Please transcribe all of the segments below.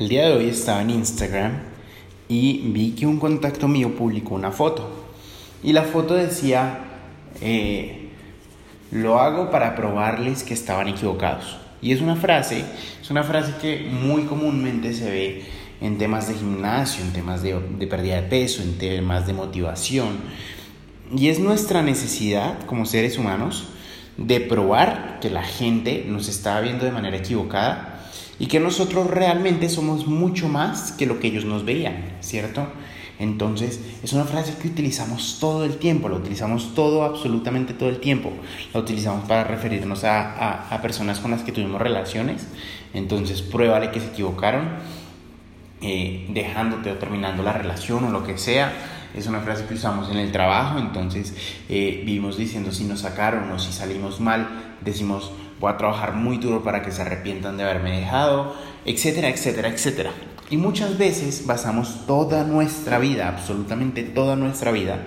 El día de hoy estaba en Instagram y vi que un contacto mío publicó una foto. Y la foto decía, eh, lo hago para probarles que estaban equivocados. Y es una frase, es una frase que muy comúnmente se ve en temas de gimnasio, en temas de, de pérdida de peso, en temas de motivación. Y es nuestra necesidad como seres humanos de probar que la gente nos está viendo de manera equivocada y que nosotros realmente somos mucho más que lo que ellos nos veían, ¿cierto? Entonces, es una frase que utilizamos todo el tiempo, la utilizamos todo, absolutamente todo el tiempo. La utilizamos para referirnos a, personas con las que tuvimos relaciones. Entonces, pruébale que se equivocaron, eh, dejándote o terminando la relación o lo que sea es una frase que usamos en el trabajo, entonces eh, vivimos diciendo si nos sacaron o si salimos mal, decimos voy a trabajar muy duro para que se arrepientan de haberme dejado, etcétera, etcétera, etcétera. Y muchas veces basamos toda nuestra vida, absolutamente toda nuestra vida,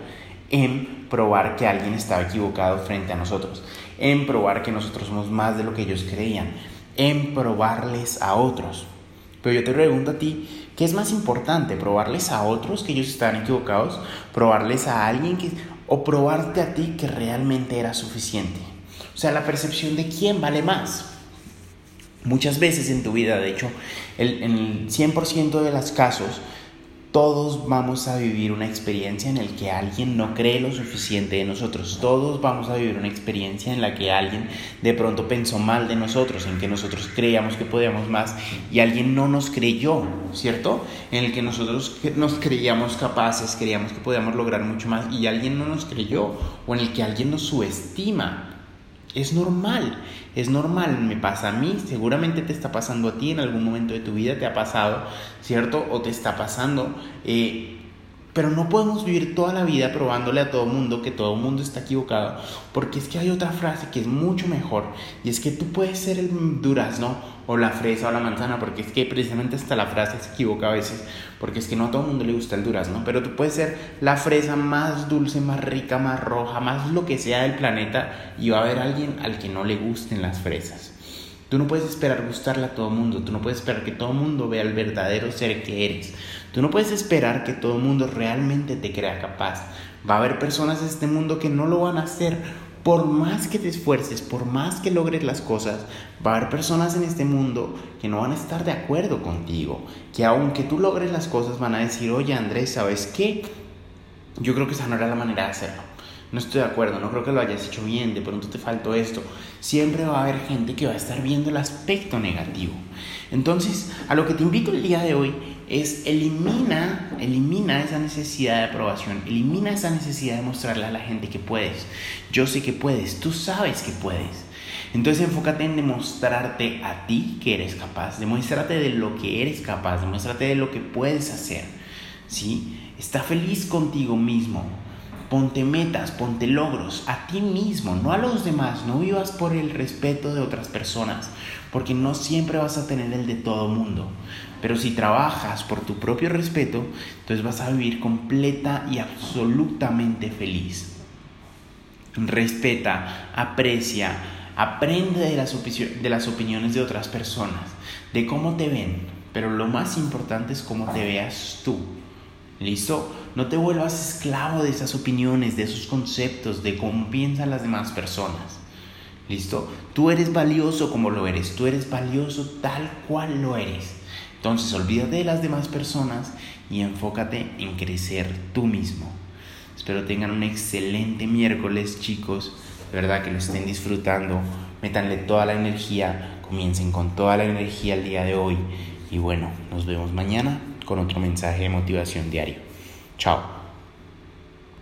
en probar que alguien estaba equivocado frente a nosotros, en probar que nosotros somos más de lo que ellos creían, en probarles a otros. Pero yo te pregunto a ti, ¿qué es más importante? ¿Probarles a otros que ellos están equivocados? ¿Probarles a alguien que... o probarte a ti que realmente era suficiente? O sea, la percepción de quién vale más. Muchas veces en tu vida, de hecho, en el 100% de los casos, todos vamos a vivir una experiencia en la que alguien no cree lo suficiente de nosotros. Todos vamos a vivir una experiencia en la que alguien de pronto pensó mal de nosotros, en que nosotros creíamos que podíamos más y alguien no nos creyó, ¿cierto? En el que nosotros nos creíamos capaces, creíamos que podíamos lograr mucho más y alguien no nos creyó o en el que alguien nos subestima. Es normal, es normal, me pasa a mí, seguramente te está pasando a ti en algún momento de tu vida, te ha pasado, ¿cierto? O te está pasando. Eh, pero no podemos vivir toda la vida probándole a todo mundo que todo mundo está equivocado, porque es que hay otra frase que es mucho mejor, y es que tú puedes ser el durazno o la fresa o la manzana, porque es que precisamente hasta la frase se equivoca a veces, porque es que no a todo el mundo le gusta el durazno, pero tú puedes ser la fresa más dulce, más rica, más roja, más lo que sea del planeta, y va a haber alguien al que no le gusten las fresas. Tú no puedes esperar gustarle a todo el mundo, tú no puedes esperar que todo el mundo vea el verdadero ser que eres. Tú no puedes esperar que todo el mundo realmente te crea capaz. Va a haber personas en este mundo que no lo van a hacer. Por más que te esfuerces, por más que logres las cosas, va a haber personas en este mundo que no van a estar de acuerdo contigo. Que aunque tú logres las cosas van a decir, oye Andrés, ¿sabes qué? Yo creo que esa no era la manera de hacerlo. No estoy de acuerdo, no creo que lo hayas hecho bien, de pronto te faltó esto. Siempre va a haber gente que va a estar viendo el aspecto negativo. Entonces, a lo que te invito el día de hoy es elimina, elimina esa necesidad de aprobación, elimina esa necesidad de mostrarle a la gente que puedes. Yo sé que puedes, tú sabes que puedes. Entonces enfócate en demostrarte a ti que eres capaz, demuéstrate de lo que eres capaz, demuéstrate de lo que puedes hacer. ¿sí? Está feliz contigo mismo. Ponte metas, ponte logros a ti mismo, no a los demás. No vivas por el respeto de otras personas, porque no siempre vas a tener el de todo mundo. Pero si trabajas por tu propio respeto, entonces vas a vivir completa y absolutamente feliz. Respeta, aprecia, aprende de las, de las opiniones de otras personas, de cómo te ven, pero lo más importante es cómo te veas tú. ¿Listo? No te vuelvas esclavo de esas opiniones, de esos conceptos, de cómo piensan las demás personas. ¿Listo? Tú eres valioso como lo eres, tú eres valioso tal cual lo eres. Entonces olvídate de las demás personas y enfócate en crecer tú mismo. Espero tengan un excelente miércoles chicos, de verdad que lo estén disfrutando, métanle toda la energía, comiencen con toda la energía el día de hoy y bueno, nos vemos mañana con otro mensaje de motivación diario. Chao.